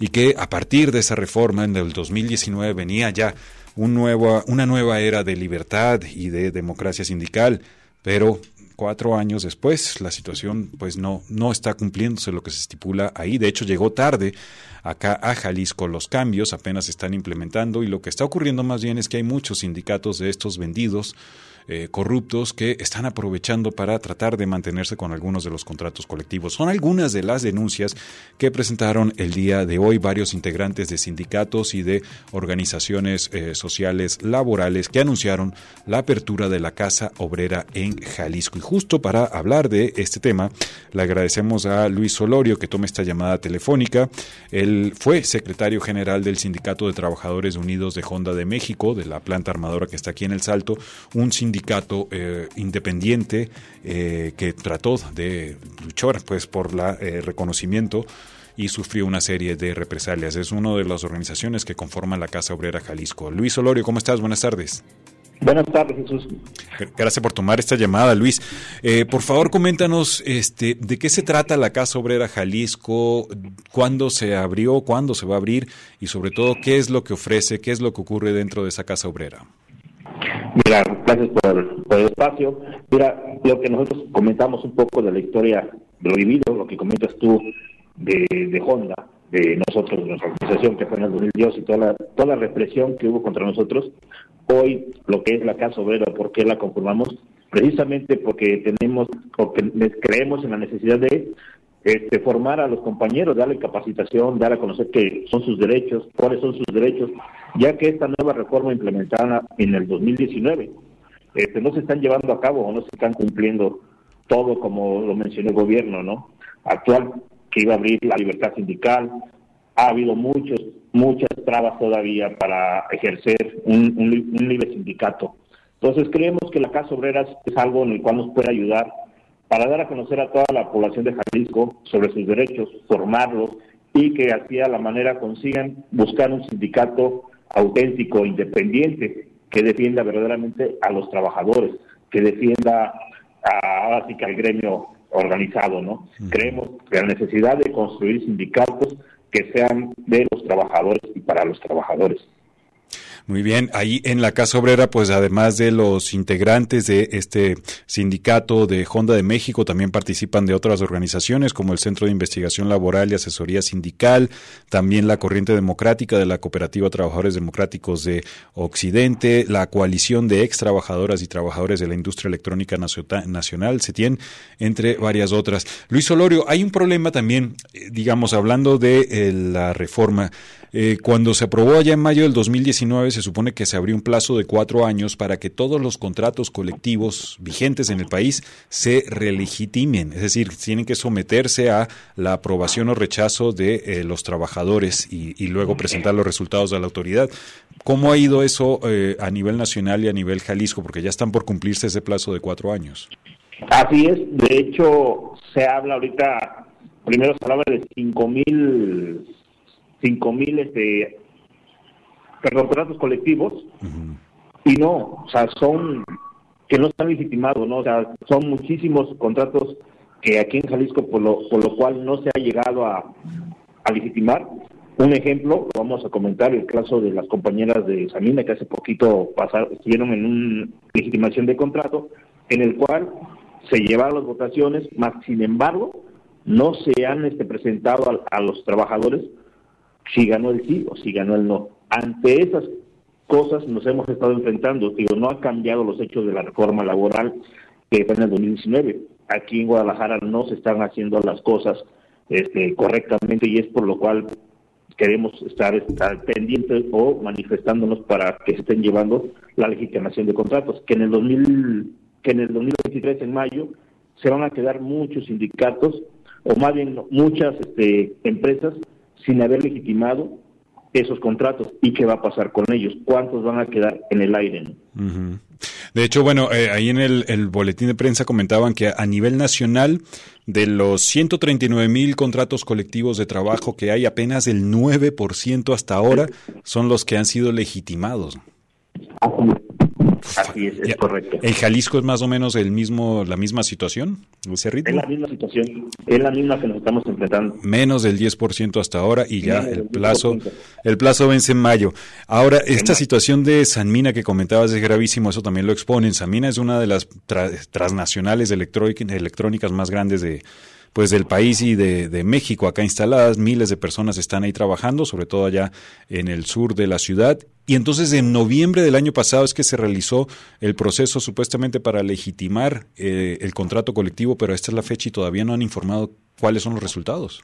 y que a partir de esa reforma en el 2019 venía ya un nuevo, una nueva era de libertad y de democracia sindical, pero cuatro años después la situación pues no, no está cumpliéndose lo que se estipula ahí. De hecho, llegó tarde acá a Jalisco los cambios, apenas se están implementando y lo que está ocurriendo más bien es que hay muchos sindicatos de estos vendidos eh, corruptos que están aprovechando para tratar de mantenerse con algunos de los contratos colectivos. Son algunas de las denuncias que presentaron el día de hoy varios integrantes de sindicatos y de organizaciones eh, sociales laborales que anunciaron la apertura de la Casa Obrera en Jalisco. Y justo para hablar de este tema, le agradecemos a Luis Solorio que tome esta llamada telefónica. Él fue secretario general del Sindicato de Trabajadores Unidos de Honda de México, de la planta armadora que está aquí en El Salto, un sindicato eh, independiente eh, que trató de luchar pues por el eh, reconocimiento y sufrió una serie de represalias. Es una de las organizaciones que conforman la Casa Obrera Jalisco. Luis Olorio, ¿cómo estás? Buenas tardes. Buenas tardes, Jesús. Gracias por tomar esta llamada, Luis. Eh, por favor, coméntanos este, de qué se trata la Casa Obrera Jalisco, cuándo se abrió, cuándo se va a abrir y sobre todo qué es lo que ofrece, qué es lo que ocurre dentro de esa Casa Obrera. Mira, gracias por, el espacio. Mira, lo que nosotros comentamos un poco de la historia de lo vivido, lo que comentas tú de, de Honda, de nosotros, de nuestra organización que fue en el 2010 y toda la, toda la represión que hubo contra nosotros, hoy lo que es la Casa Obrera, ¿por qué la conformamos? Precisamente porque tenemos, porque creemos en la necesidad de este, formar a los compañeros, darle capacitación, dar a conocer qué son sus derechos, cuáles son sus derechos, ya que esta nueva reforma implementada en el 2019 este, no se están llevando a cabo o no se están cumpliendo todo como lo mencionó el gobierno, ¿no? Actual, que iba a abrir la libertad sindical, ha habido muchos, muchas trabas todavía para ejercer un, un, libre sindicato. Entonces creemos que la Casa Obrera es algo en el cual nos puede ayudar para dar a conocer a toda la población de Jalisco sobre sus derechos, formarlos y que así a la manera consigan buscar un sindicato auténtico, independiente, que defienda verdaderamente a los trabajadores, que defienda a, así que al gremio organizado, ¿no? Creemos que la necesidad de construir sindicatos que sean de los trabajadores y para los trabajadores. Muy bien, ahí en la Casa Obrera, pues además de los integrantes de este sindicato de Honda de México, también participan de otras organizaciones como el Centro de Investigación Laboral y Asesoría Sindical, también la Corriente Democrática de la Cooperativa Trabajadores Democráticos de Occidente, la Coalición de Ex Trabajadoras y Trabajadores de la Industria Electrónica Nacional, CETIEN, entre varias otras. Luis Olorio, hay un problema también, eh, digamos, hablando de eh, la reforma eh, cuando se aprobó allá en mayo del 2019, se supone que se abrió un plazo de cuatro años para que todos los contratos colectivos vigentes en el país se relegitimen, es decir, tienen que someterse a la aprobación o rechazo de eh, los trabajadores y, luego presentar los resultados a la autoridad. ¿Cómo ha ido eso eh, a nivel nacional y a nivel Jalisco? Porque ya están por cumplirse ese plazo de cuatro años. Así es, de hecho se habla ahorita, primero se hablaba de cinco mil cinco mil este, perdón, contratos colectivos y no, o sea, son que no están legitimados, ¿no? O sea, son muchísimos contratos que aquí en Jalisco por lo, por lo cual no se ha llegado a, a legitimar. Un ejemplo, vamos a comentar el caso de las compañeras de Samina que hace poquito pasaron, estuvieron en una legitimación de contrato en el cual se llevaron las votaciones, más sin embargo no se han este, presentado a los trabajadores si ganó el sí o si ganó el no. Ante esas cosas nos hemos estado enfrentando. Digo, no han cambiado los hechos de la reforma laboral que fue en el 2019. Aquí en Guadalajara no se están haciendo las cosas este, correctamente y es por lo cual queremos estar, pendientes o manifestándonos para que estén llevando la legitimación de contratos, que en el 2000, que en el 2023 en mayo se van a quedar muchos sindicatos o más bien muchas este, empresas sin haber legitimado esos contratos y qué va a pasar con ellos, cuántos van a quedar en el aire. De hecho, bueno, eh, ahí en el, el, boletín de prensa comentaban que a nivel nacional, de los 139 mil contratos colectivos de trabajo que hay, apenas el 9% hasta ahora son los que han sido legitimados. Así es, es correcto. ¿En Jalisco es más o menos el mismo, la misma situación, ese ritmo? Es la misma situación, es la misma que nos estamos enfrentando. Menos del 10% hasta ahora y ya el plazo, el plazo vence en mayo. Ahora, esta situación de Sanmina que comentabas es gravísimo, eso también lo exponen. Sanmina es una de las transnacionales electrónicas más grandes de, pues del país y de, de México acá instaladas. Miles de personas están ahí trabajando, sobre todo allá en el sur de la ciudad. Y entonces en noviembre del año pasado es que se realizó el proceso supuestamente para legitimar eh, el contrato colectivo, pero esta es la fecha y todavía no han informado cuáles son los resultados.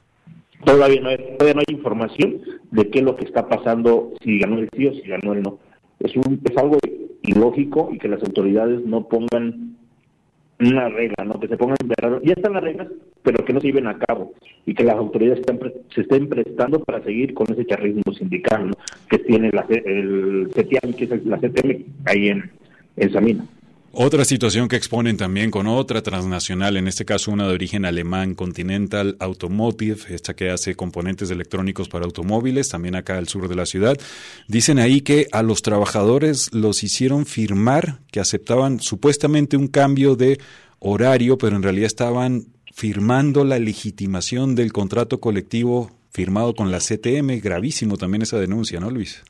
Todavía no hay, todavía no hay información de qué es lo que está pasando, si ganó el sí o si ganó el no. Es, un, es algo ilógico y que las autoridades no pongan una regla, ¿no? que se pongan, ya están las reglas, pero que no se lleven a cabo y que las autoridades se estén prestando para seguir con ese charrismo sindical que tiene la, el CTM, que es la CTM ahí en, en Samina. Otra situación que exponen también con otra transnacional, en este caso una de origen alemán, Continental Automotive, esta que hace componentes electrónicos para automóviles, también acá al sur de la ciudad, dicen ahí que a los trabajadores los hicieron firmar que aceptaban supuestamente un cambio de horario, pero en realidad estaban firmando la legitimación del contrato colectivo firmado con la CTM. Gravísimo también esa denuncia, ¿no, Luis?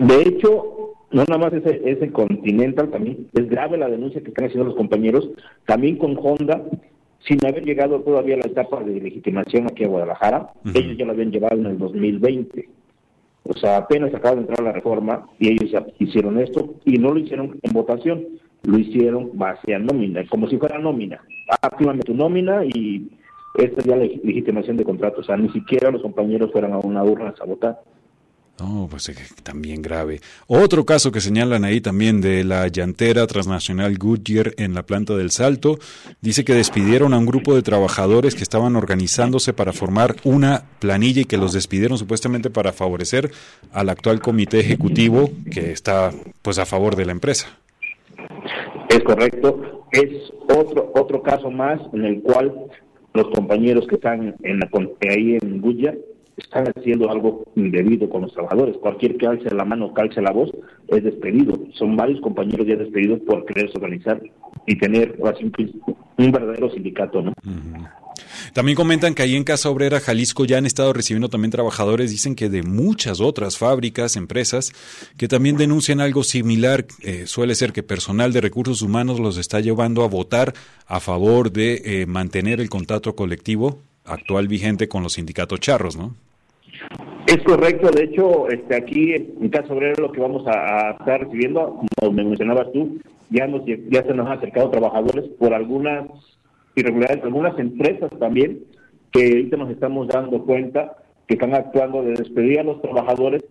De hecho, no nada más ese, ese Continental también, es grave la denuncia que están haciendo los compañeros, también con Honda, sin haber llegado todavía a la etapa de legitimación aquí a Guadalajara, ellos ya lo habían llevado en el 2020. O sea, apenas acaba de entrar la reforma y ellos ya hicieron esto y no lo hicieron en votación, lo hicieron base a nómina, como si fuera nómina. Actívame tu nómina y esta es ya la legitimación de contrato. O sea, ni siquiera los compañeros fueron a una urna a votar. No, pues eh, también grave. Otro caso que señalan ahí también de la llantera transnacional Goodyear en la planta del Salto, dice que despidieron a un grupo de trabajadores que estaban organizándose para formar una planilla y que los despidieron supuestamente para favorecer al actual comité ejecutivo que está pues a favor de la empresa. Es correcto, es otro otro caso más en el cual los compañeros que están en la, ahí en Goodyear están haciendo algo indebido con los trabajadores. Cualquier que alce la mano, calce la voz, es despedido. Son varios compañeros ya despedidos por quererse organizar y tener un, verdadero sindicato, ¿no? También comentan que ahí en Casa Obrera Jalisco ya han estado recibiendo también trabajadores, dicen que de muchas otras fábricas, empresas, que también denuncian algo similar. Eh, suele ser que personal de recursos humanos los está llevando a votar a favor de eh, mantener el contrato colectivo actual vigente con los sindicatos charros, ¿no? Es correcto, de hecho, este, aquí en Casa Obrera lo que vamos a, estar recibiendo, como me mencionabas tú, ya, nos, ya se nos han acercado trabajadores por algunas irregularidades, algunas empresas también, que ahorita nos estamos dando cuenta que están actuando de despedir a los trabajadores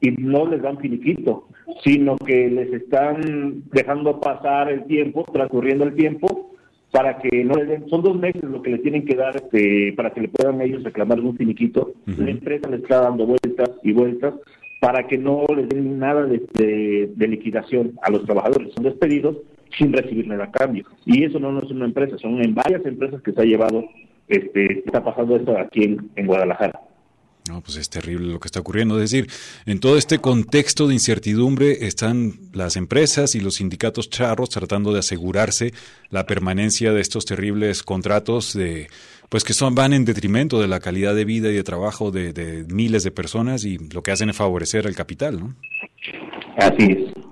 y no les dan finiquito, sino que les están dejando pasar el tiempo, transcurriendo el tiempo, para que no les den, son dos meses lo que le tienen que dar este, para que le puedan ellos reclamar un finiquito. La empresa le está dando vueltas y vueltas para que no les den nada de, liquidación a los trabajadores. Son despedidos sin recibir nada a cambio. Y eso no, es una empresa, son en varias empresas que se ha llevado, este, está pasando esto aquí en Guadalajara. No, pues es terrible lo que está ocurriendo. Es decir, en todo este contexto de incertidumbre están las empresas y los sindicatos charros tratando de asegurarse la permanencia de estos terribles contratos de pues que son van en detrimento de la calidad de vida y de trabajo de, miles de personas y lo que hacen es favorecer al capital, ¿no? Así es.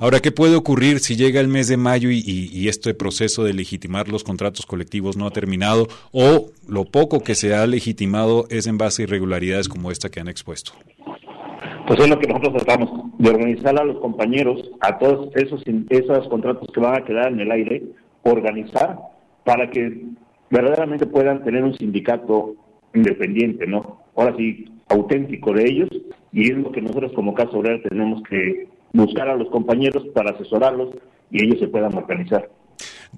Ahora, ¿qué puede ocurrir si llega el mes de mayo y, este proceso de legitimar los contratos colectivos no ha terminado o lo poco que se ha legitimado es en base a irregularidades como esta que han expuesto? Pues es lo que nosotros tratamos, de organizar a los compañeros, a todos esos, esos contratos que van a quedar en el aire, organizar para que verdaderamente puedan tener un sindicato independiente, ¿no? Ahora sí, auténtico de ellos, y es lo que nosotros como Casa Obrera tenemos que buscar a los compañeros para asesorarlos y ellos se puedan organizar.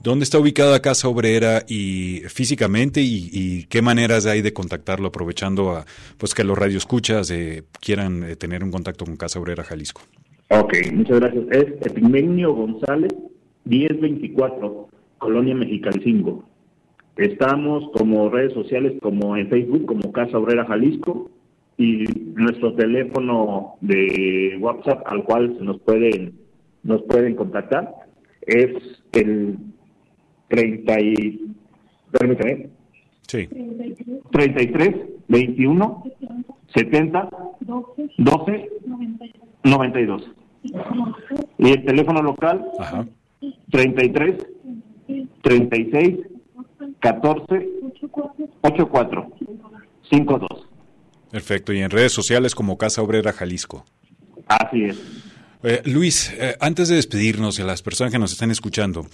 ¿Dónde está ubicada Casa Obrera y físicamente y, qué maneras hay de contactarlo aprovechando a pues que los radioescuchas eh, quieran eh, tener un contacto con Casa Obrera Jalisco? Ok, muchas gracias. Es Epigmenio González, 1024, Colonia Mexicalcingo. Estamos como redes sociales, como en Facebook, como Casa Obrera Jalisco, y nuestro teléfono de WhatsApp al cual se nos pueden nos pueden contactar es el 30 y permítame sí 33 21 70 12 92 y el teléfono local Ajá. 33 36 14 8452. Perfecto. Y en redes sociales como Casa Obrera Jalisco. Así es. Eh, Luis, eh, antes de despedirnos a las personas que nos están escuchando,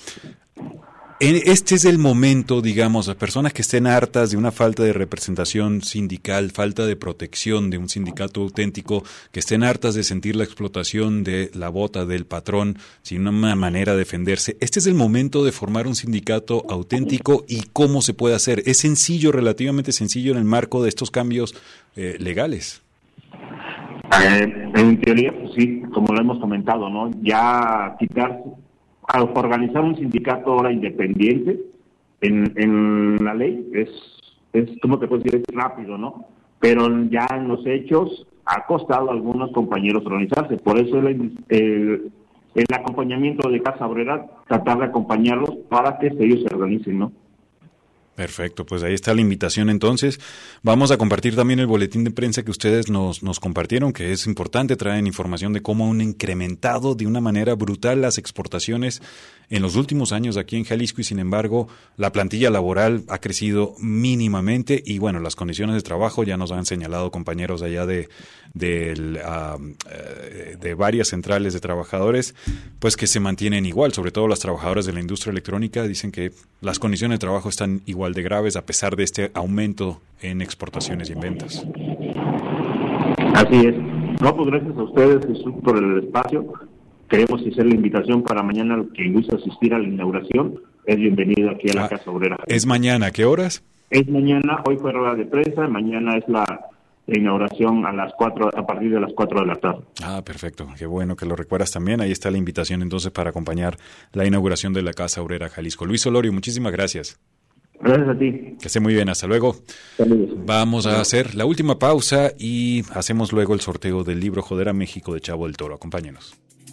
este es el momento, digamos, a personas que estén hartas de una falta de representación sindical, falta de protección de un sindicato auténtico, que estén hartas de sentir la explotación de la bota del patrón sin una manera de defenderse. Este es el momento de formar un sindicato auténtico y cómo se puede hacer. Es sencillo, relativamente sencillo en el marco de estos cambios eh, legales. Eh, en teoría, pues sí, como lo hemos comentado, ¿no? Ya quitar al organizar un sindicato ahora independiente en, en la ley es, es, ¿cómo te puedo decir? Es rápido, ¿no? Pero ya en los hechos ha costado a algunos compañeros organizarse. Por eso el, el, el acompañamiento de Casa Obrera, tratar de acompañarlos para que ellos se organicen, ¿no? Perfecto, pues ahí está la invitación entonces. Vamos a compartir también el boletín de prensa que ustedes nos, nos compartieron, que es importante, traen información de cómo han incrementado de una manera brutal las exportaciones en los últimos años aquí en Jalisco y sin embargo la plantilla laboral ha crecido mínimamente y bueno, las condiciones de trabajo ya nos han señalado compañeros allá de, de, eh, de varias centrales de trabajadores, pues que se mantienen igual, sobre todo las trabajadoras de la industria electrónica dicen que las condiciones de trabajo están igual de graves a pesar de este aumento en exportaciones y en ventas. Así es. No, pues gracias a ustedes por el espacio. Queremos hacer la invitación para mañana, quien gusta asistir a la inauguración, es bienvenido aquí a la ah, Casa Obrera. ¿Es mañana? ¿Qué horas? Es mañana, hoy fue rueda de prensa, mañana es la, inauguración a las cuatro, a partir de las 4 de la tarde. Ah, perfecto, qué bueno que lo recuerdas también. Ahí está la invitación entonces para acompañar la inauguración de la Casa Obrera Jalisco. Luis Olorio, muchísimas gracias. Gracias a ti. Que esté muy bien, hasta luego. Vamos a hacer la última pausa y hacemos luego el sorteo del libro Joder a México de Chavo del Toro. Acompáñenos.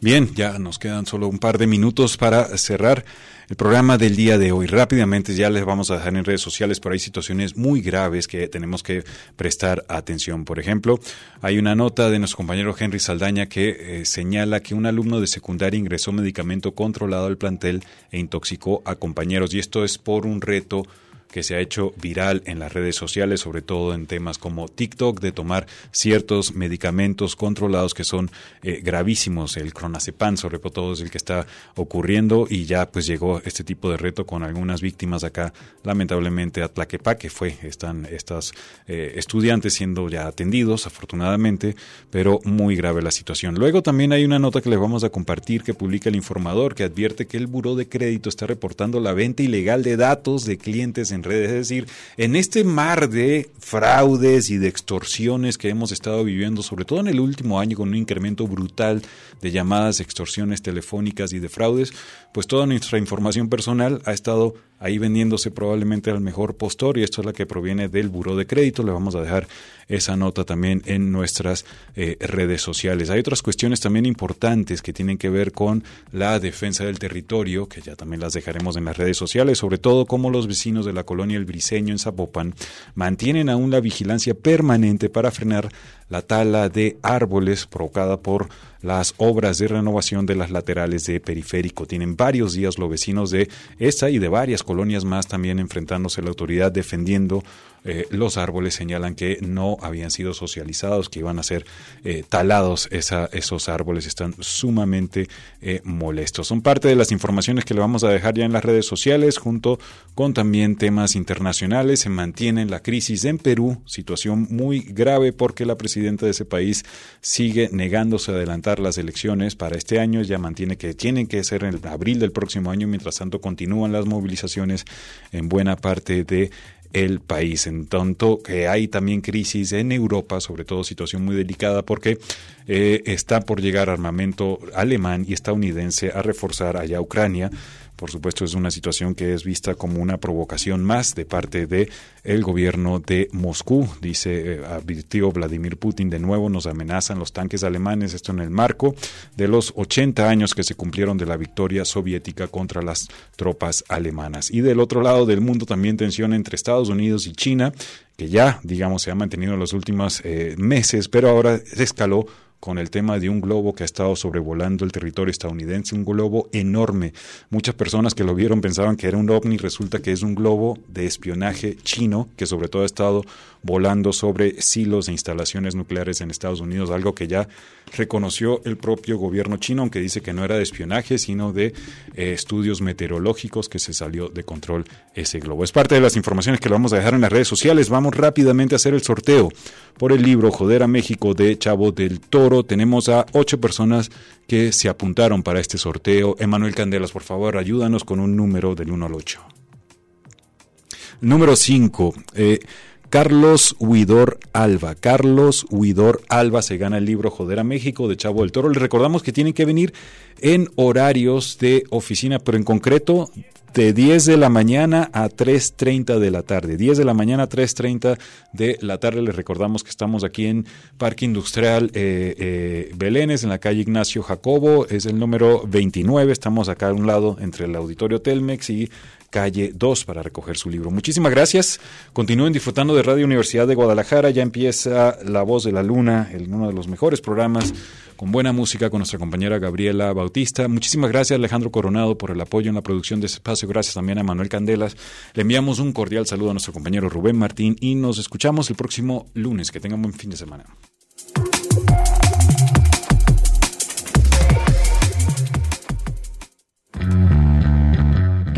Bien, ya nos quedan solo un par de minutos para cerrar el programa del día de hoy. Rápidamente ya les vamos a dejar en redes sociales, pero hay situaciones muy graves que tenemos que prestar atención. Por ejemplo, hay una nota de nuestro compañero Henry Saldaña que eh, señala que un alumno de secundaria ingresó medicamento controlado al plantel e intoxicó a compañeros. Y esto es por un reto que se ha hecho viral en las redes sociales, sobre todo en temas como TikTok, de tomar ciertos medicamentos controlados que son eh, gravísimos. El cronazepam, sobre todo, es el que está ocurriendo y ya pues llegó este tipo de reto con algunas víctimas acá, lamentablemente a Tlaquepaque fue, están estas eh, estudiantes siendo ya atendidos, afortunadamente, pero muy grave la situación. Luego también hay una nota que les vamos a compartir que publica el informador que advierte que el Buró de Crédito está reportando la venta ilegal de datos de clientes en en redes. Es decir, en este mar de fraudes y de extorsiones que hemos estado viviendo, sobre todo en el último año, con un incremento brutal de llamadas, extorsiones telefónicas y de fraudes, pues toda nuestra información personal ha estado ahí vendiéndose probablemente al mejor postor y esto es la que proviene del Buró de Crédito. Le vamos a dejar esa nota también en nuestras eh, redes sociales. Hay otras cuestiones también importantes que tienen que ver con la defensa del territorio, que ya también las dejaremos en las redes sociales, sobre todo cómo los vecinos de la colonia El Briseño en Zapopan mantienen aún la vigilancia permanente para frenar la tala de árboles provocada por las obras de renovación de las laterales de periférico. Tienen varios días los vecinos de esta y de varias colonias más también enfrentándose a la autoridad defendiendo eh, los árboles señalan que no habían sido socializados, que iban a ser eh, talados esos árboles, están sumamente eh, molestos. Son parte de las informaciones que le vamos a dejar ya en las redes sociales, junto con también temas internacionales. Se mantiene la crisis en Perú, situación muy grave porque la presidenta de ese país sigue negándose a adelantar las elecciones para este año, ya mantiene que tienen que ser en abril del próximo año, mientras tanto continúan las movilizaciones en buena parte de el país. En tanto que hay también crisis en Europa, sobre todo situación muy delicada porque eh, está por llegar armamento alemán y estadounidense a reforzar allá Ucrania por supuesto, es una situación que es vista como una provocación más de parte de el gobierno de Moscú. Dice, eh, advirtió Vladimir Putin de nuevo, nos amenazan los tanques alemanes, esto en el marco de los 80 años que se cumplieron de la victoria soviética contra las tropas alemanas. Y del otro lado del mundo también tensión entre Estados Unidos y China, que ya, digamos, se ha mantenido en los últimos eh, meses, pero ahora escaló con el tema de un globo que ha estado sobrevolando el territorio estadounidense, un globo enorme. Muchas personas que lo vieron pensaban que era un ovni, resulta que es un globo de espionaje chino que sobre todo ha estado volando sobre silos e instalaciones nucleares en Estados Unidos, algo que ya reconoció el propio gobierno chino, aunque dice que no era de espionaje, sino de eh, estudios meteorológicos que se salió de control ese globo. Es parte de las informaciones que lo vamos a dejar en las redes sociales. Vamos rápidamente a hacer el sorteo por el libro Joder a México de Chavo del Toro. Tenemos a ocho personas que se apuntaron para este sorteo. Emanuel Candelas, por favor, ayúdanos con un número del 1 al 8. Número 5. Eh, Carlos Huidor Alba. Carlos Huidor Alba se gana el libro Joder a México de Chavo del Toro. Le recordamos que tienen que venir en horarios de oficina, pero en concreto de 10 de la mañana a 3.30 de la tarde. 10 de la mañana a 3.30 de la tarde. Les recordamos que estamos aquí en Parque Industrial eh, eh, Belénes, en la calle Ignacio Jacobo. Es el número 29. Estamos acá a un lado entre el Auditorio Telmex y calle 2 para recoger su libro. Muchísimas gracias. Continúen disfrutando de Radio Universidad de Guadalajara. Ya empieza La Voz de la Luna, el, uno de los mejores programas con buena música con nuestra compañera Gabriela Bautista. Muchísimas gracias Alejandro Coronado por el apoyo en la producción de este espacio. Gracias también a Manuel Candelas. Le enviamos un cordial saludo a nuestro compañero Rubén Martín y nos escuchamos el próximo lunes. Que tengan buen fin de semana.